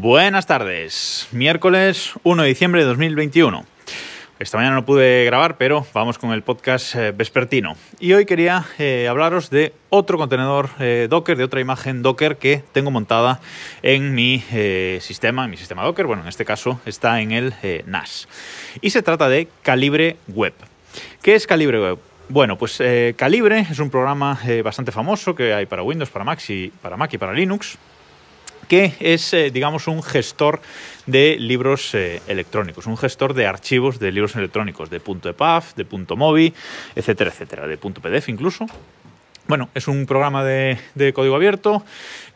Buenas tardes, miércoles 1 de diciembre de 2021. Esta mañana no pude grabar, pero vamos con el podcast eh, vespertino. Y hoy quería eh, hablaros de otro contenedor eh, Docker, de otra imagen Docker que tengo montada en mi sistema, en mi sistema Docker. Bueno, en este caso está en el NAS. Y se trata de Calibre Web. ¿Qué es Calibre Web? Bueno, pues Calibre es un programa bastante famoso que hay para Windows, para Mac para Mac y para Linux que es, eh, digamos, un gestor de libros eh, electrónicos, un gestor de archivos de libros electrónicos, de .epaf, de .mobi, etcétera, etcétera, de .pdf incluso. Bueno, es un programa de, código abierto,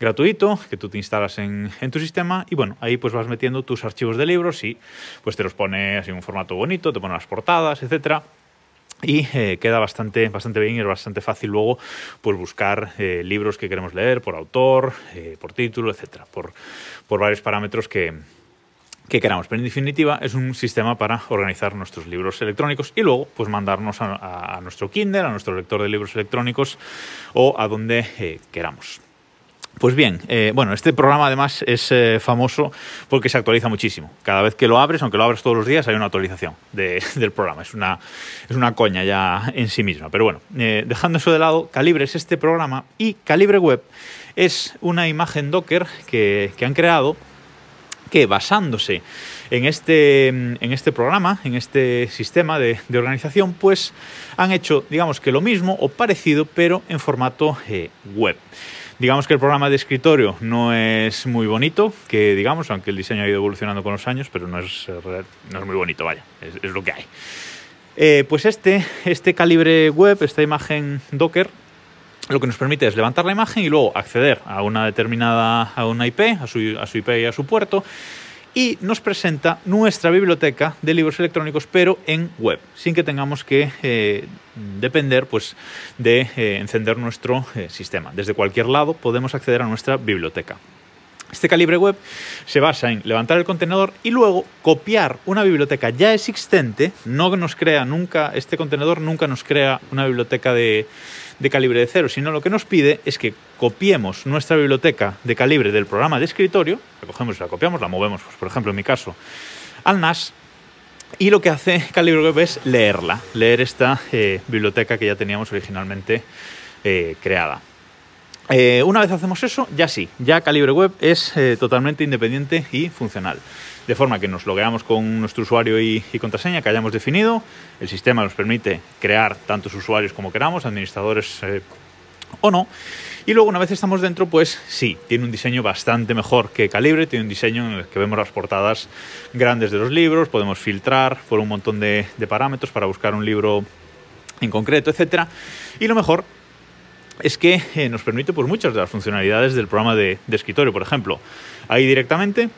gratuito, que tú te instalas en, tu sistema y bueno, ahí pues vas metiendo tus archivos de libros y pues te los pone así en un formato bonito, te pone las portadas, etcétera y eh, queda bastante, bastante bien y es bastante fácil luego pues, buscar eh, libros que queremos leer por autor, eh, por título, etcétera, por, por varios parámetros que, que queramos. Pero en definitiva es un sistema para organizar nuestros libros electrónicos y luego pues mandarnos a, nuestro Kindle, a nuestro lector de libros electrónicos o a donde queramos. Pues bien, eh, bueno, este programa además es eh, famoso porque se actualiza muchísimo. Cada vez que lo abres, aunque lo abres todos los días, hay una actualización del programa. Es una, es una coña ya en sí misma. Pero bueno, eh, dejando eso de lado, Calibre es este programa y Calibre Web es una imagen Docker que, han creado que basándose en este, en este programa, en este sistema de, organización, pues han hecho, digamos que lo mismo o parecido, pero en formato web. Digamos que el programa de escritorio no es muy bonito, que digamos, aunque el diseño ha ido evolucionando con los años, pero no es, eh, no es muy bonito, vaya, es, lo que hay. Eh, pues este, este calibre web, esta imagen Docker, lo que nos permite es levantar la imagen y luego acceder a una determinada a una IP, a su, a su IP y a su puerto, y nos presenta nuestra biblioteca de libros electrónicos, pero en web, sin que tengamos que eh, depender pues, de eh, encender nuestro eh, sistema. Desde cualquier lado podemos acceder a nuestra biblioteca. Este calibre web se basa en levantar el contenedor y luego copiar una biblioteca ya existente. No nos crea nunca, este contenedor nunca nos crea una biblioteca de, de calibre de cero, sino lo que nos pide es que copiemos nuestra biblioteca de calibre del programa de escritorio, la cogemos y la copiamos, la movemos, pues, por ejemplo, en mi caso, al NAS, y lo que hace Calibre Web es leerla, leer esta eh, biblioteca que ya teníamos originalmente eh, creada. Eh, una vez hacemos eso, ya sí, ya Calibre Web es totalmente independiente y funcional. De forma que nos logueamos con nuestro usuario y, y, contraseña que hayamos definido. El sistema nos permite crear tantos usuarios como queramos, administradores o no. Y luego una vez estamos dentro, pues sí, tiene un diseño bastante mejor que Calibre, tiene un diseño en el que vemos las portadas grandes de los libros, podemos filtrar por un montón de, parámetros para buscar un libro en concreto, etc. Y lo mejor es que eh, nos permite pues, muchas de las funcionalidades del programa de, escritorio. Por ejemplo, ahí directamente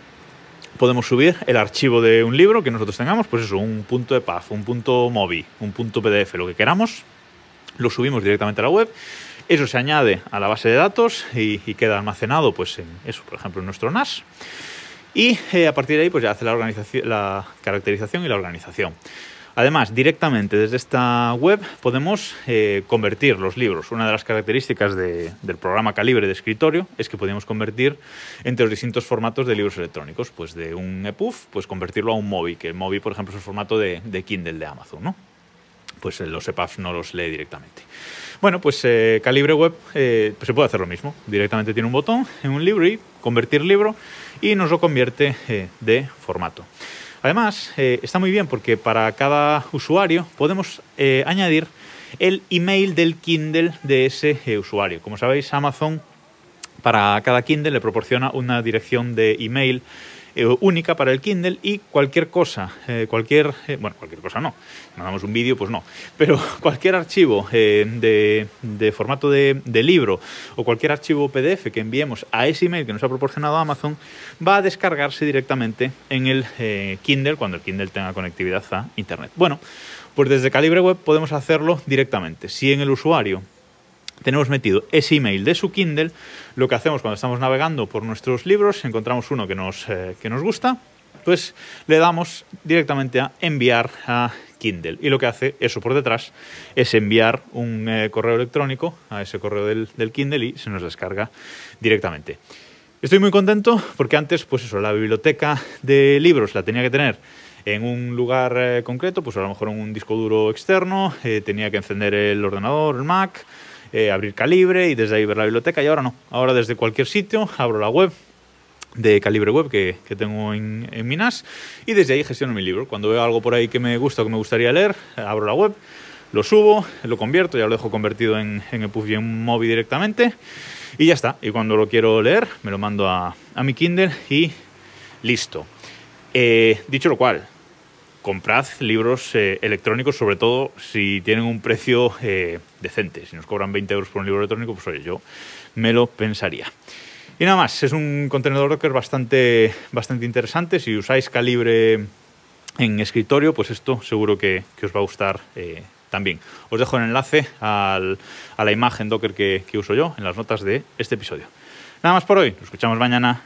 podemos subir el archivo de un libro que nosotros tengamos, pues eso, un punto PAF, un punto MOBI, un punto PDF, lo que queramos, lo subimos directamente a la web eso se añade a la base de datos y, queda almacenado, pues en eso, por ejemplo, en nuestro NAS. Y eh, a partir de ahí, pues ya hace la, organización, la caracterización y la organización. Además, directamente desde esta web podemos eh, convertir los libros. Una de las características del programa Calibre de escritorio es que podemos convertir entre los distintos formatos de libros electrónicos. Pues de un EPUB, pues convertirlo a un MOBI, que el MOBI, por ejemplo, es el formato de, Kindle de Amazon, ¿no? Pues eh, los EPUBs no los lee directamente. Bueno, pues eh, Calibre Web eh, pues se puede hacer lo mismo. Directamente tiene un botón en un libro y convertir libro y nos lo convierte de formato. Además, está muy bien porque para cada usuario podemos añadir el email del Kindle de ese usuario. Como sabéis, Amazon para cada Kindle le proporciona una dirección de email eh, única para el Kindle y cualquier cosa, eh, cualquier, eh, bueno, cualquier cosa no, mandamos un vídeo, pues no, pero cualquier archivo de, formato de, de, libro o cualquier archivo PDF que enviemos a ese email que nos ha proporcionado Amazon va a descargarse directamente en el Kindle cuando el Kindle tenga conectividad a Internet. Bueno, pues desde Calibre Web podemos hacerlo directamente. Si en el usuario tenemos metido ese email de su Kindle, lo que hacemos cuando estamos navegando por nuestros libros, encontramos uno que nos, eh, que nos gusta, pues le damos directamente a enviar a Kindle. Y lo que hace eso por detrás es enviar un eh, correo electrónico a ese correo del, del, Kindle y se nos descarga directamente. Estoy muy contento porque antes, pues eso, la biblioteca de libros la tenía que tener en un lugar eh, concreto, pues a lo mejor en un disco duro externo, eh, tenía que encender el ordenador, el Mac, eh, abrir Calibre y desde ahí ver la biblioteca y ahora no. Ahora desde cualquier sitio abro la web de Calibre Web que, tengo en, en mi NAS y desde ahí gestiono mi libro. Cuando veo algo por ahí que me gusta o que me gustaría leer, abro la web, lo subo, lo convierto, ya lo dejo convertido en, en EPUB y en Mobi directamente y ya está. Y cuando lo quiero leer, me lo mando a, a mi Kindle y listo. Eh, dicho lo cual, comprad libros eh, electrónicos, sobre todo si tienen un precio eh, decente. Si nos cobran 20 euros por un libro electrónico, pues oye, yo me lo pensaría. Y nada más, es un contenedor Docker bastante, bastante interesante. Si usáis calibre en escritorio, pues esto seguro que, os va a gustar eh, también. Os dejo el enlace al, a la imagen Docker que, que uso yo en las notas de este episodio. Nada más por hoy, nos escuchamos mañana.